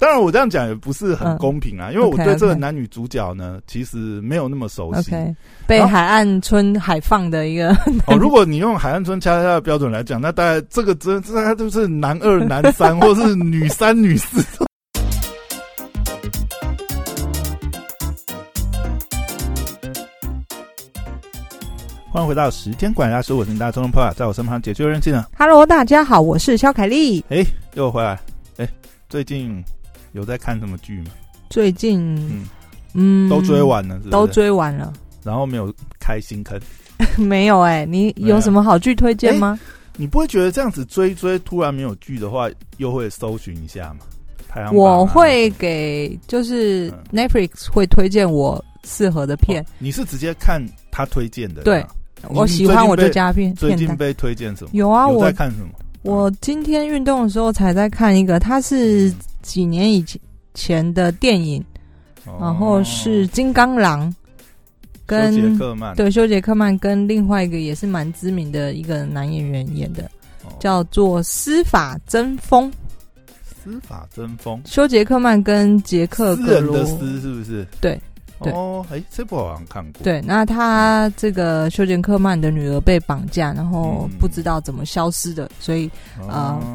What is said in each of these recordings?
当然我这样讲也不是很公平啊，因为我对这个男女主角呢，其实没有那么熟悉。被海岸村海放的一个 哦，如果你用海岸村恰恰的标准来讲，那大概这个真这大概就是男二、男三，或是女三、女四。欢迎回到时间管家说，我是你大家中通朋友，在我身旁解救任性呢。Hello，大家好，我是肖凯丽。哎，又回来。哎，最近有在看什么剧吗？最近嗯，嗯都追，完了是不是都，追完了。然后没有开新坑。没有哎、你有有什么好剧推荐吗？你不会觉得这样子追追，突然没有剧的话，又会搜寻一下吗？排行榜啊我会给，就是嗯 Netflix 会推荐我适合的片，哦你是直接看他推荐的？对我喜欢我就加片。最近被推荐什么？有啊，我在看什么？我今天运动的时候才在看一个，它是几年以前前的电影，哦。然后是金刚狼，跟杰克曼，对休杰克曼跟另外一个也是蛮知名的一个男演员演的，哦。叫做《司法争锋》。司法争锋，休杰克曼跟杰克私格罗斯是不是？对对哦，哎，这部好像看过。对，那他这个修杰克曼的女儿被绑架，然后嗯不知道怎么消失的，所以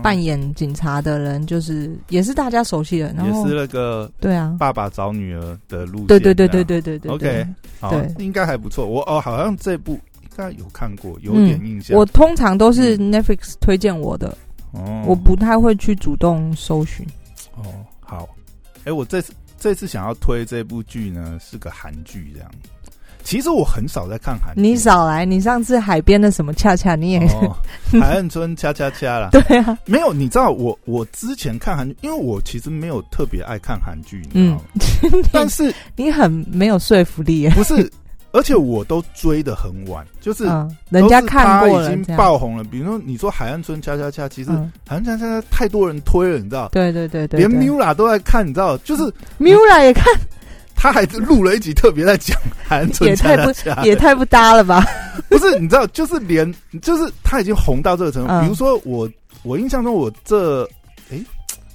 扮演警察的人就是也是大家熟悉的，然后也是那个对啊，爸爸找女儿的路线。对对对对对对对 OK 对。应该还不错。我哦，好像这部应该有看过，有点印象。嗯我通常都是 Netflix 推荐我的，哦我不太会去主动搜寻。哦，好，哎、我这次这次想要推这部剧呢，是个韩剧，这样。其实我很少在看韩剧，你少来，你上次海边的什么恰恰你也、哦，海岸村恰恰恰啦。对啊，没有，你知道我我之前看韩剧，因为我其实没有特别爱看韩剧，你知道吗？但是你很没有说服力耶。不是，而且我都追的很晚，就是嗯，人家看过已经爆红了。比如说你说海岸村恰恰恰，其实嗯，海岸村恰恰恰太多人推了，你知道。对对对对，连 Mura 都在看，你知道，就是 Mura 也看，他还录了一集特别在讲海岸村也太不恰恰恰，也太不搭了吧？不是，你知道，就是连就是他已经红到这个程度。嗯比如说我，我印象中我这诶，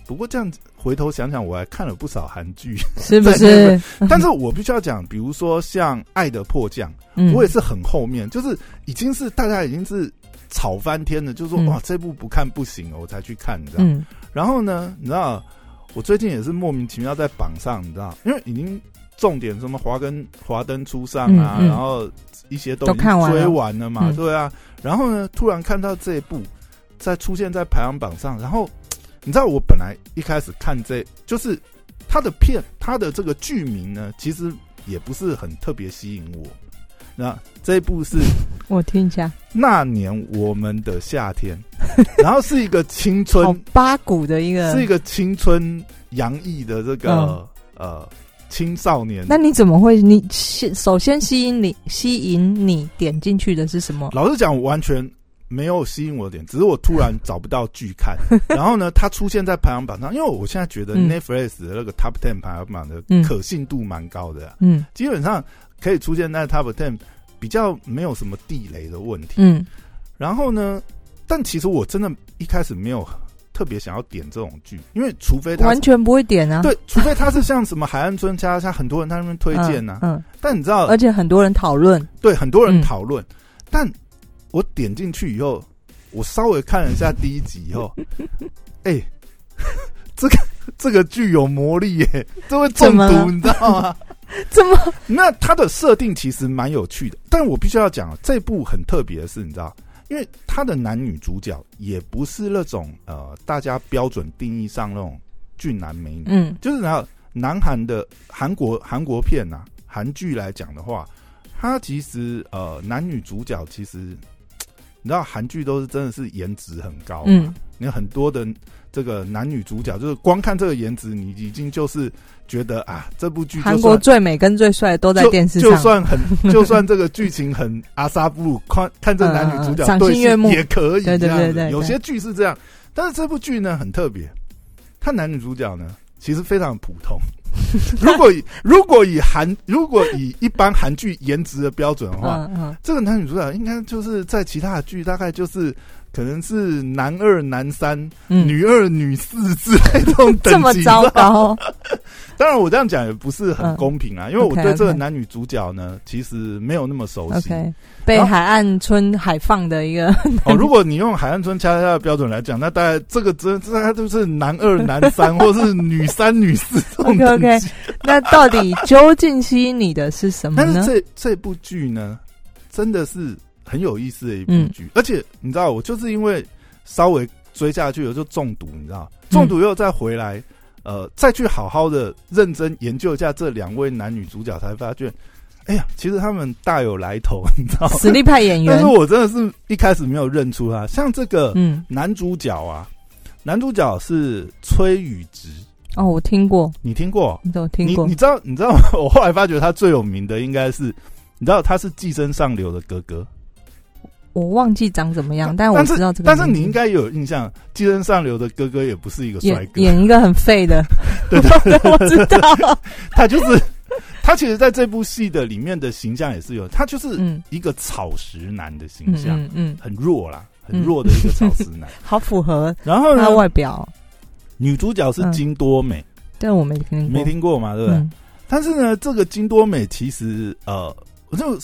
不过这样子回头想想，我还看了不少韩剧。是不是？但是我必须要讲，比如说像《爱的迫降》，嗯我也是很后面，就是已经是大家已经是吵翻天了，就是说、嗯哇，这部不看不行哦，我才去看，你知道。嗯然后呢，你知道，我最近也是莫名其妙在榜上，你知道，因为已经重点什么华根华灯初上啊，嗯嗯然后一些都看完了完了嘛，嗯对啊。然后呢，突然看到这一部在出现在排行榜上，然后你知道，我本来一开始看这就是他的片，他的这个剧名呢，其实也不是很特别吸引我。那这一部是 我听一下，那年我们的夏天，然后是一个青春 八股的一个，是一个青春洋溢的这个、呃青少年。那你怎么会？你先首先吸引你吸引你点进去的是什么？老实讲，完全没有吸引我的点，只是我突然找不到剧看。然后呢，它出现在排行榜上，因为我现在觉得嗯。Netflix 的那个 Top Ten 排行榜的嗯。可信度蛮高的啊、嗯。基本上可以出现在 Top Ten，比较没有什么地雷的问题。嗯。然后呢，但其实我真的一开始没有特别想要点这种剧，因为除非他完全不会点啊。对，除非它是像什么海岸村家像，很多人在那边推荐呐、嗯，嗯。但你知道，而且很多人讨论，对很多人嗯。讨论，但我点进去以后，我稍微看了一下第一集以后，哎、这个这个剧有魔力耶，这会中毒，你知道吗？怎么？那它的设定其实蛮有趣的，但我必须要讲，这部很特别的是，你知道，因为它的男女主角也不是那种呃大家标准定义上那种俊男美女，嗯就是然后南韩的韩国韩国片呐、韩剧来讲的话，它其实呃男女主角其实，你知道韩剧都是真的是颜值很高，嗯，你有很多的这个男女主角，就是光看这个颜值，你已经就是觉得啊，这部剧韩国最美跟最帅都在就电视上，就算很 就算这个剧情很阿萨布鲁，看看这男女主角赏心悦目。也可以，对对对有些剧是这样，但是这部剧呢很特别，看男女主角呢其实非常普通。如果以如果以韩如果以一般韩剧颜值的标准的话，嗯嗯。这个男女主角应该就是在其他的剧大概就是可能是男二、男三、嗯，女二、女四之类这种等级。这么糟糕，当然，我这样讲也不是很公平啊，因为我对这个男女主角呢，其实没有那么熟悉。OK，被海岸村海放的一个，哦，如果你用海岸村恰恰的标准来讲，那大概这个真这大概都是男二、男三，或是女三、女四这种 OK，OK 等级。那到底究竟吸引你的是什么呢？但是这这部剧呢，真的是很有意思的一部嗯。剧，而且你知道，我就是因为稍微追下去了就中毒，你知道，中毒又再回来，呃，再去好好的认真研究一下这两位男女主角，才发现，哎呀，其实他们大有来头，你知道吗？实力派演员。但是，我真的是一开始没有认出他，像这个嗯，男主角啊，男主角是崔宇植，哦，我听过，你听过？你都有听过。你你，知道你知道吗？我后来发觉他最有名的应该是，你知道他是《寄生上流》的哥哥，我忘记长怎么样，但我知道这个但是你应该有印象，《寄生上流》的哥哥也不是一个帅哥，演一个很废的，对 我知道，他就是他其实在这部戏的里面的形象也是有，他就是嗯。一个草食男的形嗯象，嗯嗯，很弱啦，很嗯弱的一个草食男。好符合然后呢他，外表，女主角是金多美，但我没听过，没听过嘛，对不对？嗯。但是呢，这个金多美其实呃，我就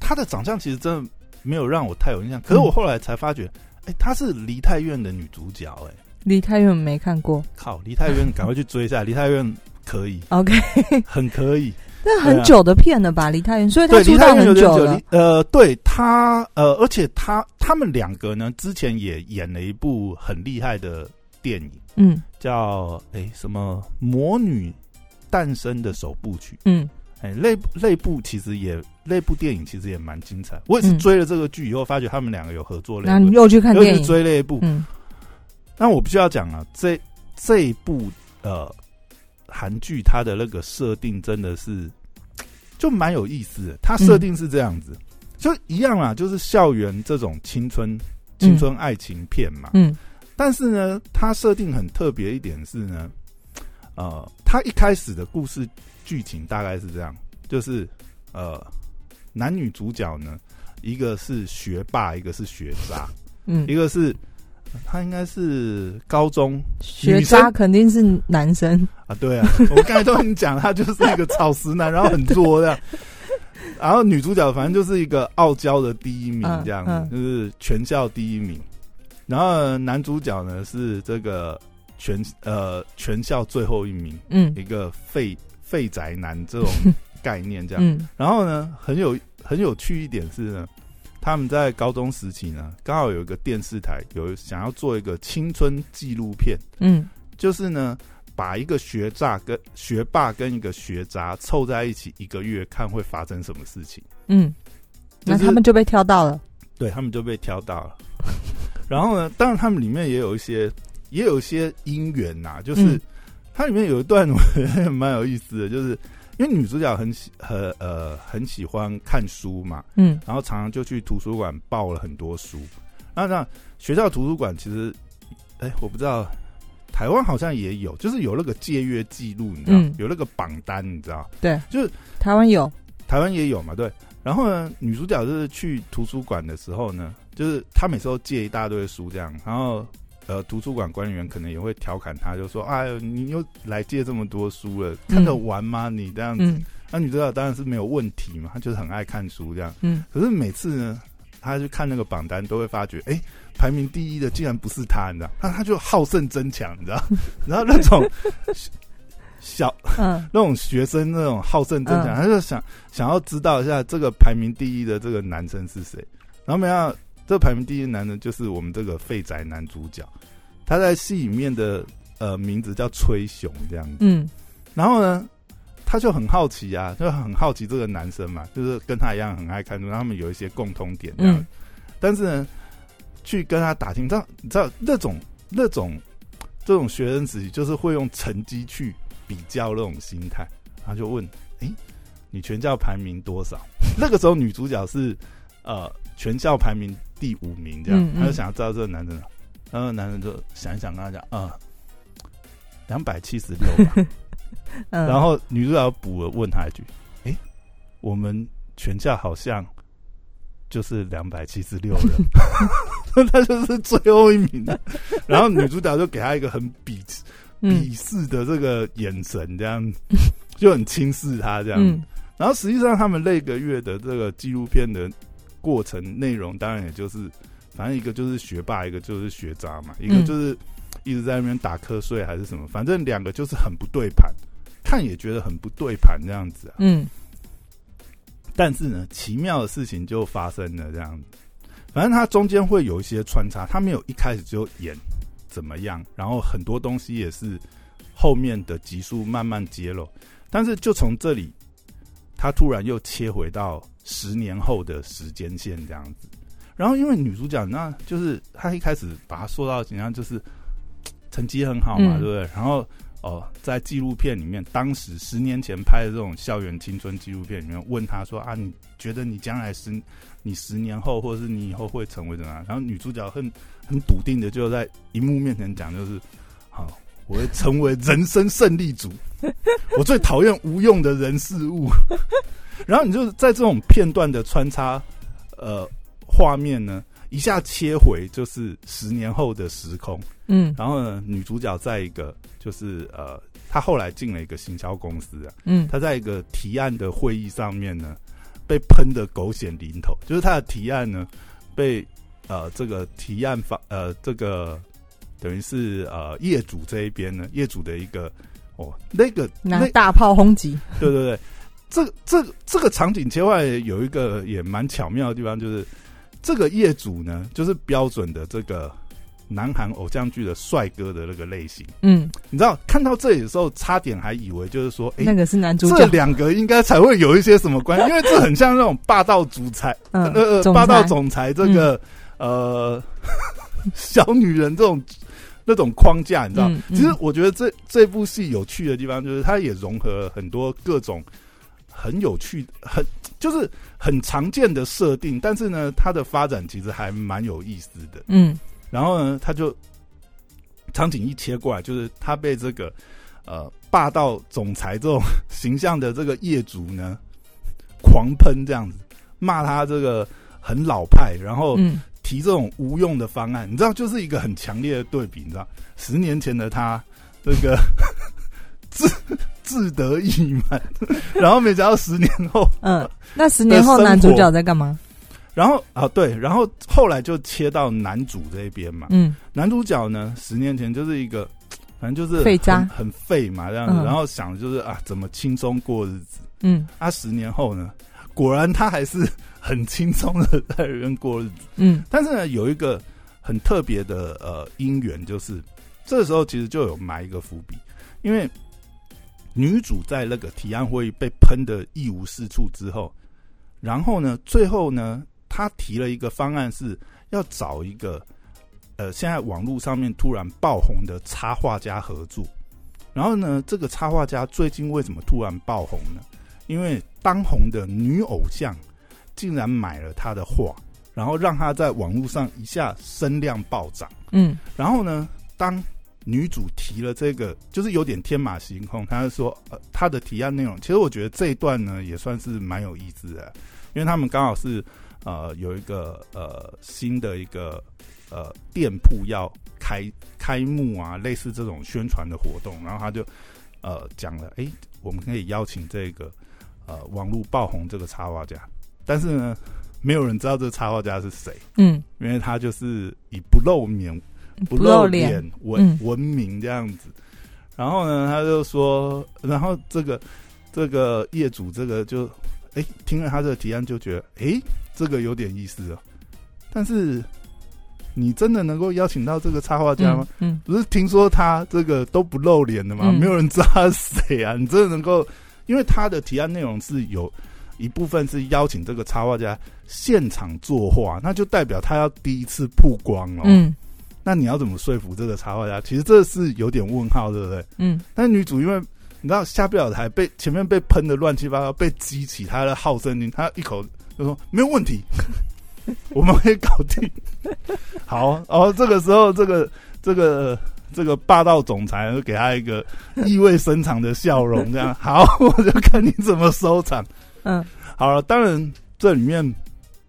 她的长相其实真的没有让我太有印象。可是我后来才发觉，哎、她是梨泰院的女主角、哎，梨泰院没看过靠，梨泰院赶快去追一下，梨泰院可以，，OK，很可以。那很久的片了吧？梨泰院，所以他对，出道很久了呃，对她，呃，而且他他们两个呢，之前也演了一部很厉害的电影，嗯叫哎、什么《魔女诞生》的首部曲。嗯哎，那那部其实也那部电影其实也蛮精彩。我也是嗯追了这个剧以后，发觉他们两个有合作那部，然后你又去看电影，又去，追那一部。嗯但我必须要讲啊，这这一部呃韩剧它的那个设定真的是就蛮有意思的。它设定是这样子，就一样啊，就是校园这种青春青春爱情片嘛。嗯但是呢，它设定很特别一点是呢，呃，它一开始的故事剧情大概是这样，就是呃，男女主角呢，一个是学霸，一个是学渣，嗯。一，个是他应该是高中学渣肯定是男生，啊，对啊，我刚才都跟你讲，他就是一个草食男，然后很作这样。然后女主角反正就是一个傲娇的第一名嗯这样就是全校第一名。然后男主角呢是这个全呃全校最后一名，嗯。一个废废宅男这种概念这样。嗯然后呢，很有很有趣一点是呢，他们在高中时期呢，刚好有一个电视台有想要做一个青春纪录片，嗯就是呢，把一个学渣跟学霸跟一个学渣凑在一起一个月，看会发生什么事情。嗯，那他们就被挑到了，对他们就被挑到了。然后呢，当然他们里面也有一些，也有一些姻缘呐、就是、嗯它里面有一段我觉得蛮有意思的，就是因为女主角很喜很呃很喜欢看书嘛，嗯。然后常常就去图书馆抱了很多书。那那学校图书馆其实，哎，我不知道，台湾好像也有，就是有那个借阅记录，你知道，嗯。有那个榜单，你知道，对，就是台湾有，台湾也有嘛，对。然后呢，女主角就是去图书馆的时候呢，就是她每次都借一大堆书这样，然后呃，图书馆管理员可能也会调侃他，就说：“哎呦，你又来借这么多书了，看得完吗？你这样子。嗯那女主角当然是没有问题嘛，她就是很爱看书这样。嗯可是每次呢，她去看那个榜单，都会发觉，哎、排名第一的竟然不是她，你知道？那她就好胜争强，你知道？然后那种小嗯 那种学生那种好胜争强，嗯他就想想要知道一下这个排名第一的这个男生是谁。然后没想到，这个排名第一的男人就是我们这个废宅男主角，他在戏里面的呃名字叫崔雄这样子。嗯然后呢，他就很好奇啊，就很好奇这个男生嘛，就是跟他一样很爱看书，他们有一些共通点这样。嗯但是呢，去跟他打听，你知道，你知道那种那种这种学生时期，就是会用成绩去比较那种心态，他就问：“诶，你全校排名多少？”那个时候女主角是呃全校排名第五名，这样，他就想要知道这个男人，然后男人就想一想，跟他讲：“啊、两百七十六吧。”嗯，然后女主角补了问他一句：“诶，我们全校好像就是两百七十六人。”他就是最后一名。然后女主角就给他一个很鄙嗯鄙视的这个眼神，这样就很轻视他这样。嗯然后实际上他们那个月的这个纪录片的过程内容，当然也就是，反正一个就是学霸，一个就是学渣嘛，一个嗯就是一直在那边打瞌睡还是什么，反正两个就是很不对盘，看也觉得很不对盘这样子啊。嗯但是呢，奇妙的事情就发生了这样子。反正它中间会有一些穿插，它没有一开始就演怎么样，然后很多东西也是后面的集数慢慢揭露。但是就从这里，他突然又切回到十年后的时间线这样子。然后因为女主角，那就是她一开始把她塑造的形象就是 成绩很好嘛，嗯对不对？然后哦，在纪录片里面，当时十年前拍的这种校园青春纪录片里面，问她说啊，你觉得你将来十你十年后，或者是你以后会成为怎么样？然后女主角很很笃定的就在荧幕面前讲，就是好，我会成为人生胜利组。我最讨厌无用的人事物。然后你就在这种片段的穿插，呃，画面呢，一下切回就是十年后的时空。嗯然后呢，女主角在一个就是呃，她后来进了一个行销公司啊，嗯她在一个提案的会议上面呢，被喷的狗血淋头，就是她的提案呢被呃这个提案方呃这个等于是呃业主这一边呢，业主的一个哦那个那拿大炮轰击，对对对，这这这个场景切换有一个也蛮巧妙的地方，就是这个业主呢，就是标准的这个南韩偶像剧的帅哥的那个类型。嗯，你知道看到这里的时候，差点还以为就是说，哎、那个是男主这，两个应该才会有一些什么关系，因为这很像那种霸道主裁，嗯呃，霸道总裁这个、呃 小女人这种那种框架，你知道？嗯嗯其实我觉得这这部戏有趣的地方，就是它也融合了很多各种很有趣、很就是很常见的设定，但是呢，它的发展其实还蛮有意思的。嗯然后呢，他就场景一切过来，就是他被这个呃霸道总裁这种形象的这个业主呢狂喷这样子，骂他这个很老派，然后嗯提这种无用的方案，你知道，就是一个很强烈的对比，你知道，十年前的他这个 自自得意满，然后没想到十年后嗯，那十年后男主角在干嘛？然后啊，对，然后后来就切到男主这一边嘛。嗯男主角呢，十年前就是一个，反正就是废渣很很废嘛这样子。嗯然后想的就是啊，怎么轻松过日子。嗯啊，十年后呢，果然他还是很轻松的在里面过日子。嗯但是呢，有一个很特别的呃因缘，就是这个时候其实就有埋一个伏笔，因为女主在那个提案会议被喷的一无是处之后，然后呢，最后呢，她提了一个方案，是要找一个呃现在网络上面突然爆红的插画家合作。然后呢，这个插画家最近为什么突然爆红呢？因为当红的女偶像竟然买了他的画，然后让他在网络上一下声量暴涨。嗯然后呢，当女主提了这个，就是有点天马行空，她就说，呃，她的提案内容，其实我觉得这一段呢也算是蛮有意思的，因为他们刚好是呃有一个呃新的一个呃店铺要开开幕啊，类似这种宣传的活动，然后他就呃讲了，诶，我们可以邀请这个呃网络爆红这个插画家，但是呢，没有人知道这个插画家是谁。嗯，因为他就是以不露面、不露露脸，闻嗯闻名这样子。然后呢，他就说，然后这个这个业主这个就哎听了他这个提案就觉得哎这个有点意思哦，但是你真的能够邀请到这个插画家吗？嗯不是听说他这个都不露脸的吗？嗯没有人知道他是谁啊！你真的能够，因为他的提案内容是有一部分是邀请这个插画家现场作画，那就代表他要第一次曝光了。嗯那你要怎么说服这个插画家？其实这是有点问号，对不对？嗯但女主因为你知道下不了台，被前面被喷的乱七八糟，被激起她的好胜心，她一口就说没有问题，我们会搞定。好，然后这个时候，这个这个这个霸道总裁就给他一个意味深长的笑容，这样好，我就看你怎么收场。嗯好了，当然这里面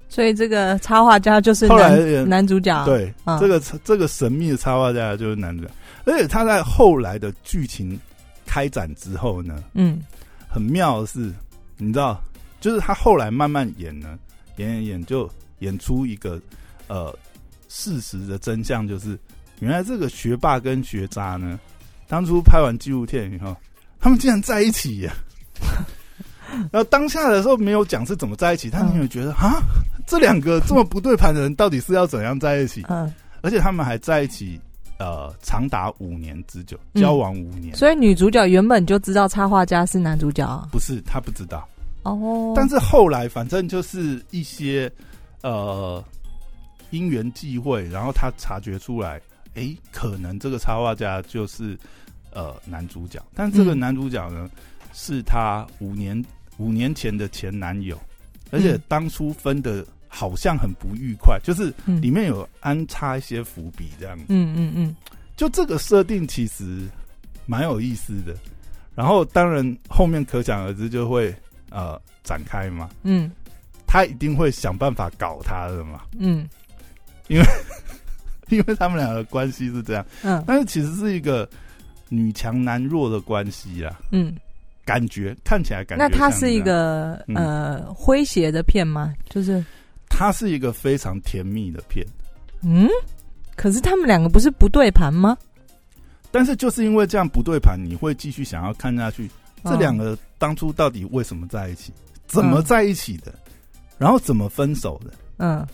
所以这个插画家就是后来男男主角。，对，嗯这个这个神秘的插画家就是男主角，而且他在后来的剧情开展之后呢，嗯很妙的是，你知道，就是他后来慢慢演呢，演演演就演出一个呃事实的真相，就是原来这个学霸跟学渣呢，当初拍完纪录片以后，他们竟然在一起呀。然后当下的时候没有讲是怎么在一起，但你有觉得啊，这两个这么不对盘的人到底是要怎样在一起？嗯，而且他们还在一起，呃，长达五年之久，嗯。交往五年。所以女主角原本就知道插画家是男主角啊。不是她不知道，哦，但是后来反正就是一些呃因缘际会，然后她察觉出来，诶，可能这个插画家就是呃男主角，但这个嗯。男主角呢、是他五年五年前的前男友，而且嗯当初分的好像很不愉快，就是嗯。里面有安插一些伏笔这样。子。嗯嗯嗯。就这个设定其实蛮有意思的。然后当然后面可想而知就会呃展开嘛，嗯。他一定会想办法搞他的嘛，嗯。因为 因为他们两个的关系是这样，嗯。但是其实是一个女强男弱的关系啦，嗯。感觉看起来感觉那它是一个嗯呃诙谐的片吗？就是它是一个非常甜蜜的片，嗯，可是他们两个不是不对盘吗？但是就是因为这样不对盘，你会继续想要看下去。这哦两个当初到底为什么在一起？怎么在一起的？然后怎么分手的？嗯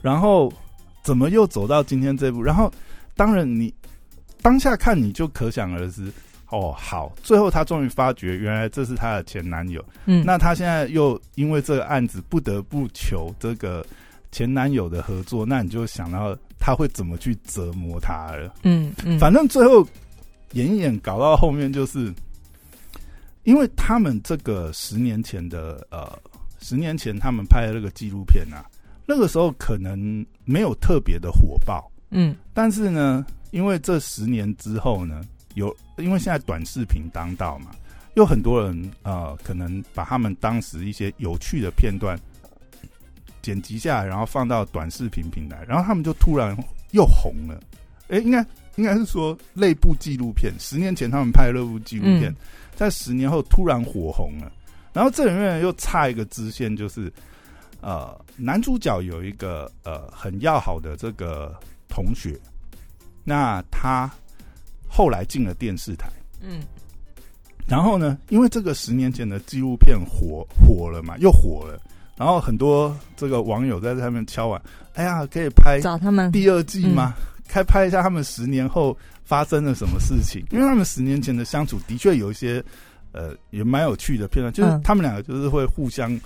然后怎么又走到今天这步？然后当然你当下看你就可想而知。哦，好，最后她终于发觉，原来这是她的前男友。嗯，那她现在又因为这个案子不得不求这个前男友的合作，那你就想到他会怎么去折磨他了。嗯嗯，反正最后演一演搞到后面就是，因为他们这个十年前的呃，十年前他们拍的那个纪录片啊，那个时候可能没有特别的火爆，嗯但是呢，因为这十年之后呢，有因为现在短视频当道嘛，有很多人呃，可能把他们当时一些有趣的片段剪辑下来，然后放到短视频平台，然后他们就突然又红了。哎，应该应该是说类部纪录片，十年前他们拍的那部纪录片，嗯在十年后突然火红了。然后这里面又差一个支线，就是呃，男主角有一个呃很要好的这个同学，那他后来进了电视台，嗯。然后呢，因为这个十年前的纪录片火火了嘛，又火了，然后很多这个网友在上面敲碗，哎呀，可以拍找他们。第二季吗？开拍一下他们十年后发生了什么事情？因为他们十年前的相处的确有一些呃也蛮有趣的片段，就是嗯。他们两个就是会互相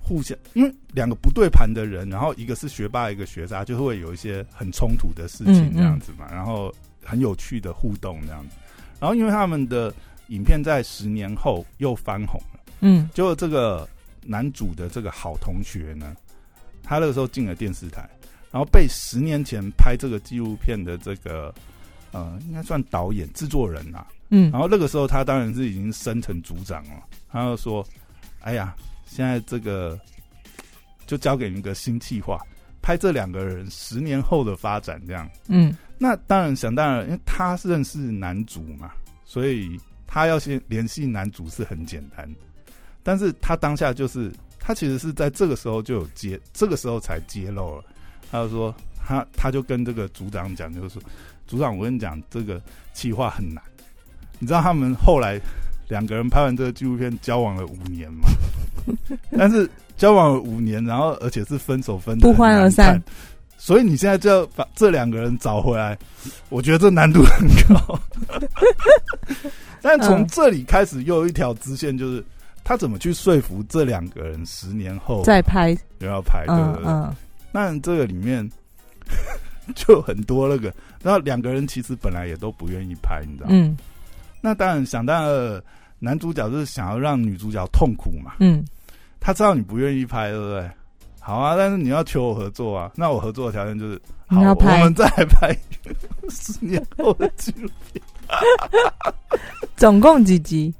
互相，因为两个不对盘的人，然后一个是学霸，一个学渣，就会有一些很冲突的事情这样子嘛，然后很有趣的互动这样子。然后因为他们的影片在十年后又翻红了。嗯就这个男主的这个好同学呢，他那个时候进了电视台，然后被十年前拍这个纪录片的这个呃，应该算导演、制作人啊。嗯然后那个时候他当然是已经升成组长了，他就说：“哎呀，现在这个就交给你一个新计划，拍这两个人十年后的发展这样。”嗯那当然想当然，因为他是认识男主嘛，所以他要先联系男主是很简单的。但是他当下就是他其实是在这个时候就有揭，这个时候才揭露了。他就说他他就跟这个组长讲，就是说组长，我跟你讲，这个企划很难。你知道他们后来两个人拍完这个纪录片交往了五年吗？但是交往了五年，然后而且是分手分得不欢而散。所以你现在就要把这两个人找回来，我觉得这难度很高。但从嗯这里开始，又有一条支线，就是他怎么去说服这两个人十年后再拍，又要拍，对不对？嗯嗯那这个里面 就很多那个，然后两个人其实本来也都不愿意拍，你知道吗？嗯那当然想当然，男主角就是想要让女主角痛苦嘛。嗯他知道你不愿意拍，对不对？好啊，但是你要求我合作啊，那我合作的条件就是，好，你要拍我们再来拍十年后的纪录片。总共几集？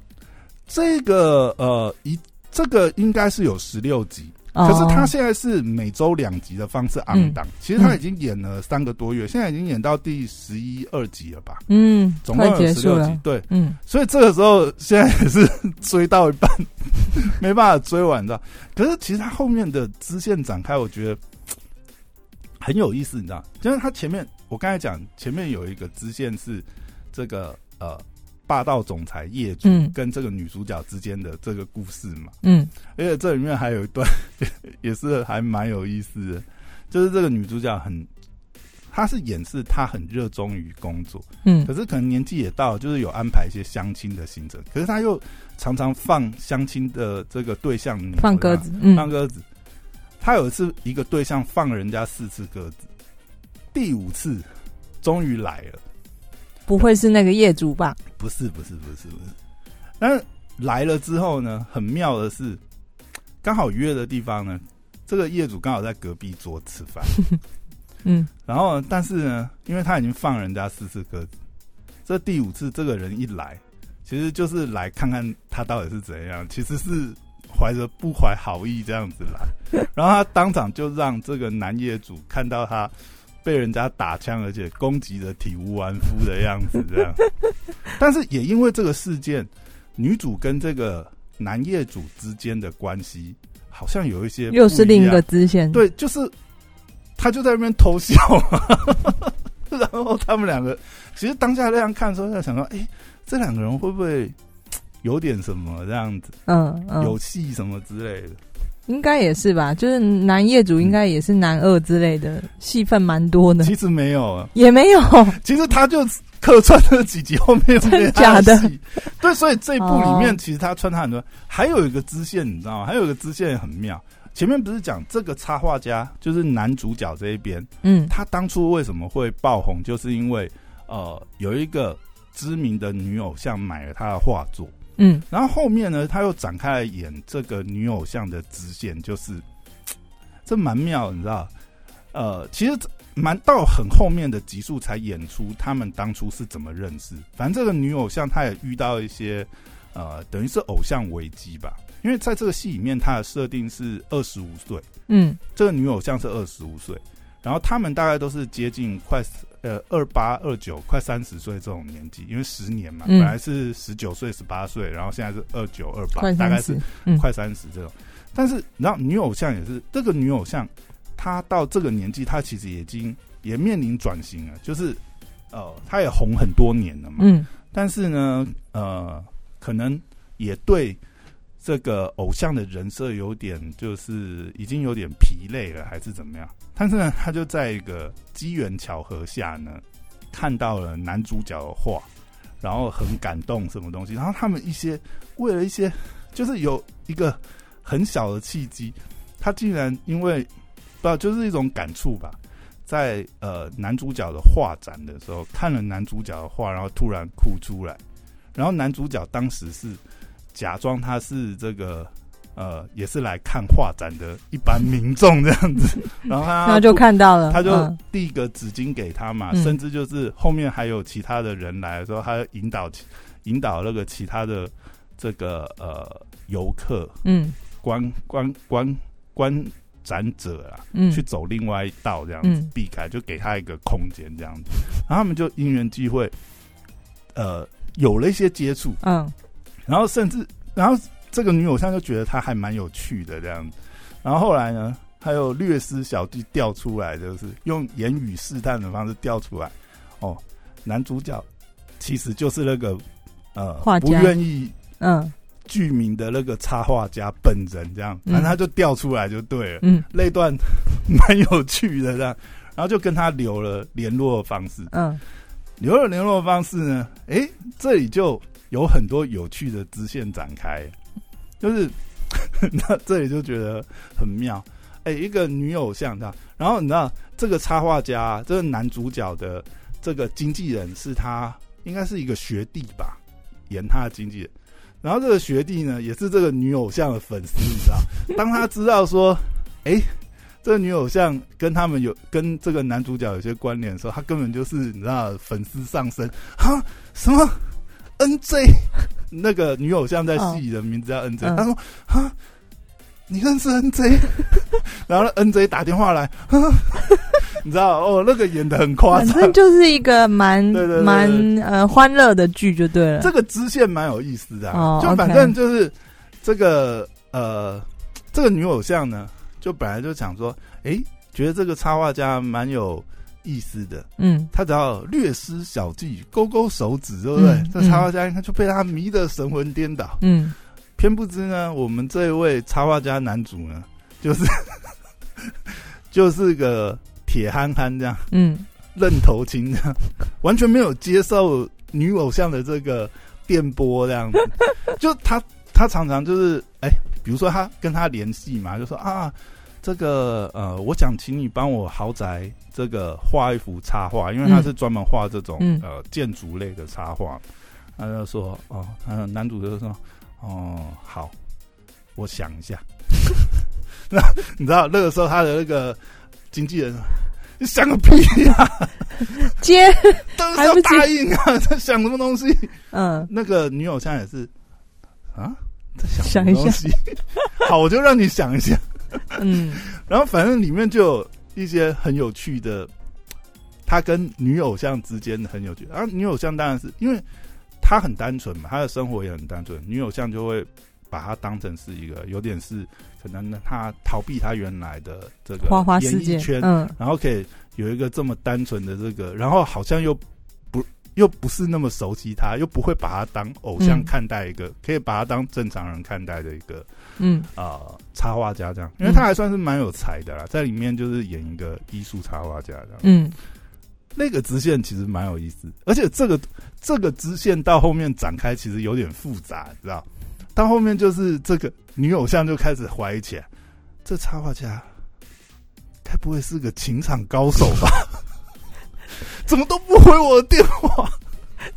这个呃，一这个应该是有十六集，哦可是他现在是每周两集的方式昂档，其实他已经演了三个多月，现在已经演到第十一二集了吧？嗯，总共有十六集，，对，嗯所以这个时候现在也是追到一半，没办法追完，的？可是其实他后面的支线展开，我觉得很有意思，你知道？就是他前面我刚才讲，前面有一个支线是这个呃霸道总裁业主嗯。跟这个女主角之间的这个故事嘛，嗯。而且这里面还有一段 也是还蛮有意思的，就是这个女主角很。她是掩饰她很热衷于工作，嗯。可是可能年纪也到了，就是有安排一些相亲的行程，可是她又常常放相亲的这个对象放鸽子，嗯。放鸽子。他有一次一个对象放人家四次鸽子，第五次终于来了，不会是那个业主吧？不是不是不是不是，但来了之后呢，很妙的是，刚好约的地方呢，这个业主刚好在隔壁桌吃饭。嗯然后，但是呢，因为他已经放人家四次鸽子，这第五次这个人一来，其实就是来看看他到底是怎样，其实是怀着不怀好意这样子来，然后他当场就让这个男业主看到他被人家打枪，而且攻击的体无完肤的样子，这样。但是也因为这个事件，女主跟这个男业主之间的关系好像有一些又是另一个支线，，对，就是他就在那边偷笑嘛，然后他们两个其实当下那样看的时候，在想说，哎、这两个人会不会有点什么这样子，嗯嗯，有戏什么之类的？应该也是吧，就是男业主应该也是男二之类的，戏份蛮多的，其实没有。啊，也没有，其实他就客串了几集，后面有 真没假的？戏？对，所以这一部里面哦。其实他穿插很多，还有一个支线，你知道吗？还有一个支线很妙。前面不是讲这个插画家，就是男主角这一边，嗯。他当初为什么会爆红，就是因为呃有一个知名的女偶像买了他的画作，嗯然后后面呢他又展开来演这个女偶像的支线，就是这蛮妙，你知道？呃，其实蛮到很后面的集数才演出他们当初是怎么认识。反正这个女偶像她也遇到一些呃，等于是偶像危机吧，因为在这个戏里面，她的设定是二十五岁。嗯这个女偶像是二十五岁，然后他们大概都是接近快呃二八二九快三十岁这种年纪，因为十年嘛，嗯本来是十九岁十八岁，然后现在是二九二八，大概是快三十这种。但是然后女偶像也是这个女偶像，她到这个年纪，她其实已经也面临转型了，就是呃，她也红很多年了嘛，嗯但是呢，呃，可能也对这个偶像的人设有点，就是已经有点疲累了，还是怎么样？但是呢，他就在一个机缘巧合下呢，看到了男主角的画，然后很感动，什么东西？然后他们一些为了一些，就是有一个很小的契机，他竟然因为不，就是一种感触吧，在呃男主角的画展的时候，看了男主角的画，然后突然哭出来。然后男主角当时是假装他是这个呃，也是来看画展的一般民众这样子，然后他那就看到了，他就嗯。递一个纸巾给他嘛，嗯。甚至就是后面还有其他的人来的时候，他就引导引导那个其他的这个呃游客嗯。观观观观展者啊，嗯。去走另外一道这样子嗯。避开，就给他一个空间这样子，然后他们就因缘际会，呃，有了一些接触，嗯然后甚至然后这个女偶像就觉得他还蛮有趣的这样子，然后后来呢，还有略施小计调出来，就是用言语试探的方式调出来，哦，男主角其实就是那个呃画家不愿意嗯剧名的那个插画家本人这样，反正他就调出来就对了。嗯那段蛮有趣的，这样，然后就跟他留了联络方式。嗯留了联络方式呢，诶，这里就有很多有趣的支线展开，就是 那这里就觉得很妙。哎，一个女偶像的，然后你知道这个插画家，这个男主角的这个经纪人是他，应该是一个学弟吧，演他的经纪人。然后这个学弟呢，也是这个女偶像的粉丝，你知道？当他知道说，诶，这个女偶像跟他们有跟这个男主角有些关联的时候，他根本就是你知道粉丝上身啊，什么 NJ 那个女偶像在戏里的名字叫 NJ，、嗯他说啊你认识 NJ？然后 NJ 打电话来，你知道哦，那个演的很夸张，反正就是一个蛮蛮呃欢乐的剧就对了。这个支线蛮有意思的、啊，哦就反正就是这个呃，这个女偶像呢，就本来就想说，诶，觉得这个插画家蛮有意思的，嗯他只要略施小计，勾勾手指，对不对？嗯这插画家应该就被他迷得神魂颠倒。嗯偏不知呢，我们这位插画家男主呢，就是 就是个铁憨憨这样，嗯愣头青这样，完全没有接受女偶像的这个电波这样子。就他他常常就是哎、比如说他跟他联系嘛，就说啊，这个呃，我想请你帮我豪宅这个画一幅插画，因为他是专门画这种、嗯呃建筑类的插画。他就说哦，呃，男主就说哦，好，我想一下。那你知道那个时候他的那个经纪人，你想个屁呀、接当然是要答应啊！在想什么东西？嗯那个女友现在也是啊，在想什想一下么东西？好，我就让你想一下。嗯然后反正里面就有一些很有趣的，他跟女偶像之间的很有趣。啊，女偶像当然是因为她很单纯嘛，她的生活也很单纯，女偶像就会把她当成是一个有点是可能呢，她逃避她原来的这个花花演世界艺圈，嗯。然后可以有一个这么单纯的这个，然后好像又不又不是那么熟悉他，又不会把他当偶像嗯。看待一个，可以把他当正常人看待的一个嗯啊、呃插画家这样，因为他还算是蛮有才的啦，在里面就是演一个艺术插画家这样。嗯那个支线其实蛮有意思，而且这个这个支线到后面展开其实有点复杂，你知道？到后面就是这个女偶像就开始怀疑起来，这插画家该不会是个情场高手吧？怎么都不回我的电话？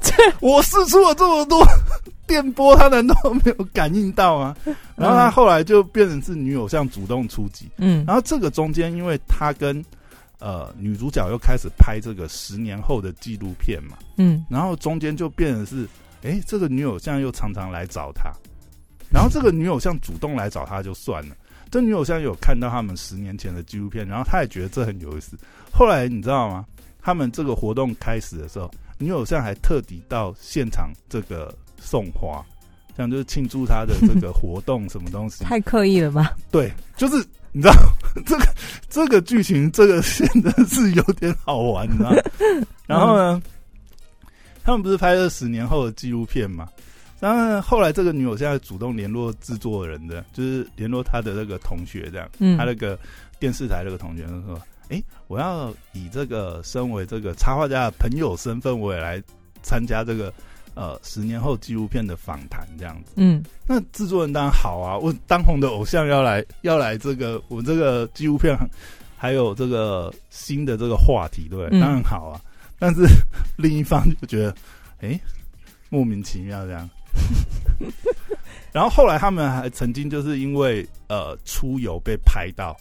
这我试出了这么多电波，他难道没有感应到吗？然后他后来就变成是女偶像主动出击，嗯然后这个中间，因为他跟呃女主角又开始拍这个十年后的纪录片嘛，嗯然后中间就变成是，哎，这个女偶像又常常来找他，然后这个女偶像主动来找他就算了，这女偶像有看到他们十年前的纪录片，然后她也觉得这很有意思。后来你知道吗？他们这个活动开始的时候，女偶像还特地到现场这个送花，这样就是庆祝他的这个活动什么东西。太刻意了吧？对，就是你知道 这个这个剧情，这个线真的是有点好玩，你知道？然后呢，他们不是拍了十年后的纪录片嘛？然后呢，后来这个女友现在主动联络制作人的，就是联络他的那个同学，这样，嗯他那个电视台那个同学就说：“哎、我要以这个身为这个插画家的朋友身份，我也来参加这个呃十年后纪录片的访谈，这样子。”嗯那制作人当然好啊，我当红的偶像要来要来这个我这个纪录片，还有这个新的这个话题，对当然好啊。但是 另一方就觉得，哎、莫名其妙这样。然后后来他们还曾经就是因为呃出游被拍到，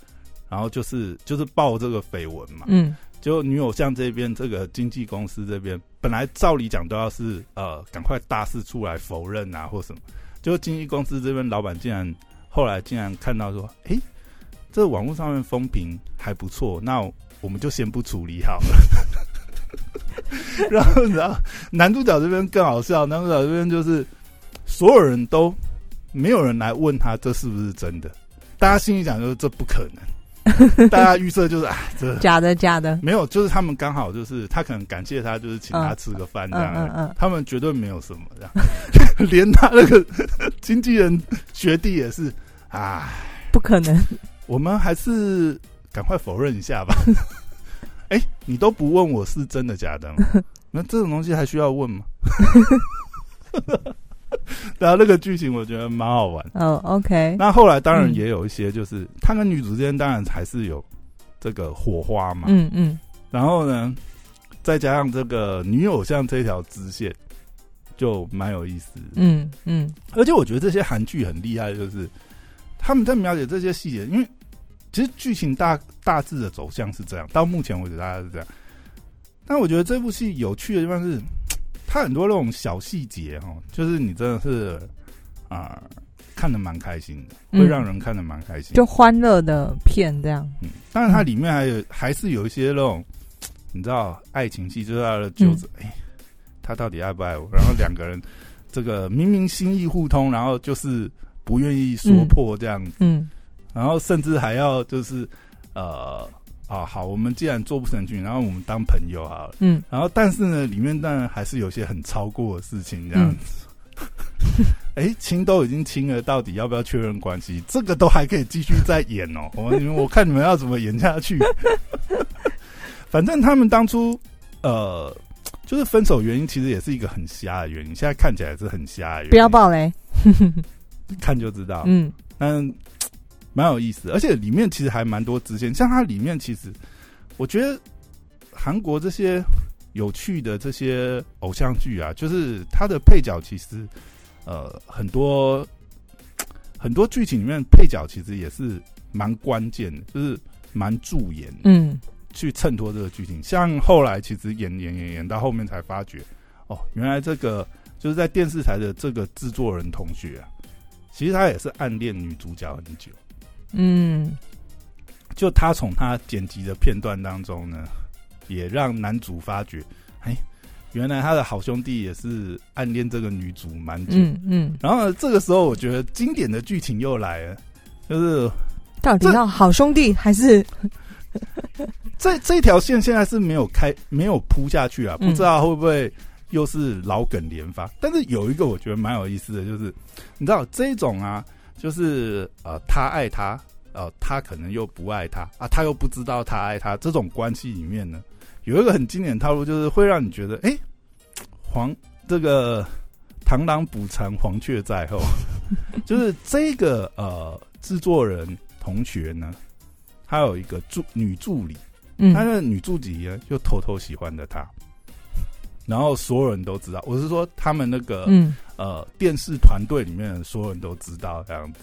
然后就是就是爆这个绯闻嘛，嗯就女偶像这边这个经纪公司这边，本来照理讲都要是呃赶快大肆出来否认啊或什么，就经纪公司这边老板竟然后来竟然看到说，诶，这网络上面风评还不错，那我们就先不处理好了。然后你知道男主角这边更好笑，男主角这边就是所有人都没有人来问他这是不是真的，大家心里想就是这不可能，大家预测就是啊这假的假的，没有，就是他们刚好就是他可能感谢他，就是请他吃个饭这样，嗯嗯嗯他们绝对没有什么这样，连他那个经纪人学弟也是啊，不可能。我们还是赶快否认一下吧。哎、你都不问我是真的假的吗？那这种东西还需要问吗？然后那个剧情我觉得蛮好玩。哦，OK，那后来当然嗯也有一些，就是他跟女主之间当然还是有这个火花嘛。嗯嗯然后呢，再加上这个女偶像这条支线，就蛮有意思的。嗯嗯而且我觉得这些韩剧很厉害，就是他们在描写这些细节，因为其实剧情大大致的走向是这样，到目前为止大家是这样。但我觉得这部戏有趣的地方是，它很多那种小细节哈，就是你真的是啊、看的蛮开心的，嗯会让人看的蛮开心。就欢乐的片这样。嗯，但是它里面还有还是有一些那种，你知道爱情戏，就是他的舅子，哎、他到底爱不爱我？然后两个人这个明明心意互通，然后就是不愿意说破这样子，嗯然后甚至还要就是呃啊好，我们既然做不成群，然后我们当朋友好了。嗯，然后但是呢，里面当然还是有些很超过的事情这样子。哎、亲都已经亲了，到底要不要确认关系？这个都还可以继续再演哦。我你们我看你们要怎么演下去。反正他们当初呃，就是分手原因，其实也是一个很瞎的原因。现在看起来是很瞎的原因，不要爆雷。看就知道。嗯嗯，蛮有意思，而且里面其实还蛮多支线，像它里面其实我觉得韩国这些有趣的这些偶像剧啊，就是它的配角其实呃很多很多剧情里面配角其实也是蛮关键的，就是蛮助演嗯去衬托这个剧情。像后来其实演演演演到后面才发觉，哦，原来这个就是在电视台的这个制作人同学啊，其实他也是暗恋女主角很久。嗯就他从他剪辑的片段当中呢，也让男主发觉，哎，原来他的好兄弟也是暗恋这个女主蛮久。嗯嗯，然后呢，这个时候我觉得经典的剧情又来了，就是到底要好兄弟还是这 这条线现在是没有开没有铺下去啊，嗯不知道会不会又是老梗连发。但是有一个我觉得蛮有意思的，就是你知道这种啊，就是呃他爱他，呃他可能又不爱他啊，他又不知道他爱他，这种关系里面呢，有一个很经典的套路，就是会让你觉得，哎、黄这个螳螂捕蝉，黄雀在后，就是这个呃制作人同学呢，他有一个助女助理。嗯他的女助理呢，就偷偷喜欢着他，然后所有人都知道。我是说，他们那个、嗯呃电视团队里面的所有人都知道这样子，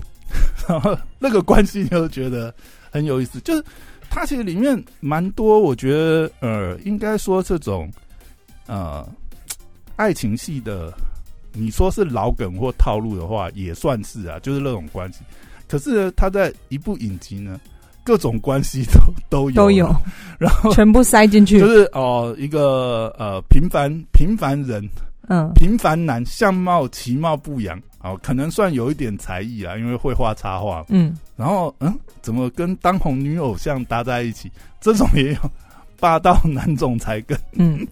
然后那个关系就觉得很有意思。就是它其实里面蛮多，我觉得呃，应该说这种呃爱情戏的，你说是老梗或套路的话，也算是啊，就是那种关系。可是，他在一部影集呢，各种关系都 都有都有，然后全部塞进去就。是哦、一个呃平凡平凡人，嗯平凡男，相貌其貌不扬，哦，可能算有一点才艺啊，因为会画插画。嗯然后嗯，怎么跟当红女偶像搭在一起？这种也有，霸道男总裁跟嗯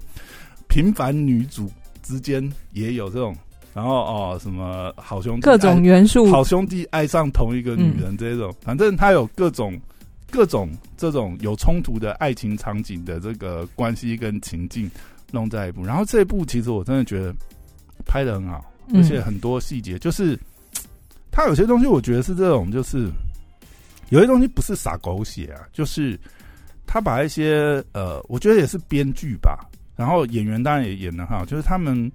平凡女主之间也有这种。然后哦，什么好兄弟各种元素。好兄弟爱上同一个女人这种，反正他有各种各种这种有冲突的爱情场景的这个关系跟情境弄在一部。然后这一部其实我真的觉得拍的很好，嗯而且很多细节就是 他有些东西我觉得是这种，就是有些东西不是撒狗血啊，就是他把一些呃，我觉得也是编剧吧，然后演员当然也演的很好，就是他们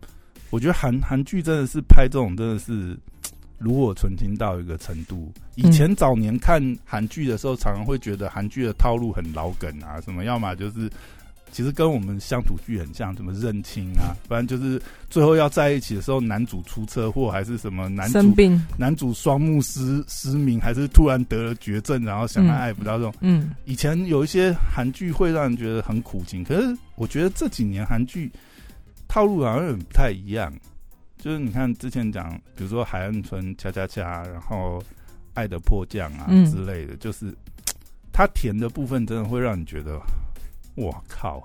我觉得韩韩剧真的是拍这种真的是 炉火纯青到一个程度。以前早年看韩剧的时候，常常会觉得韩剧的套路很老梗啊，什么要么就是。其实跟我们乡土剧很像，什么认亲啊，不然就是最后要在一起的时候，男主出车祸，还是什么男主生病。男主双目失失明，还是突然得了绝症，然后想爱爱不到这种。嗯以前有一些韩剧会让人觉得很苦情，可是我觉得这几年韩剧套路好像有点不太一样。就是你看之前讲，比如说《海岸村恰恰恰》，然后《爱的迫降》啊嗯之类的，就是它甜的部分真的会让你觉得，我靠，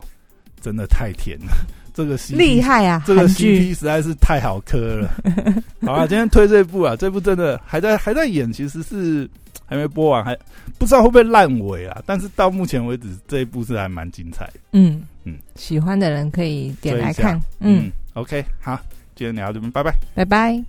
真的太甜了，这个 CP 厉害啊！这个 CP 实在是太好磕了。好啊，今天推这部啊，这部真的还在还在演，其实是还没播完，还不知道会不会烂尾啊。但是到目前为止，这一部是还蛮精彩的。嗯嗯，喜欢的人可以点来看。嗯，，OK，好，今天聊到这边，拜拜。拜拜。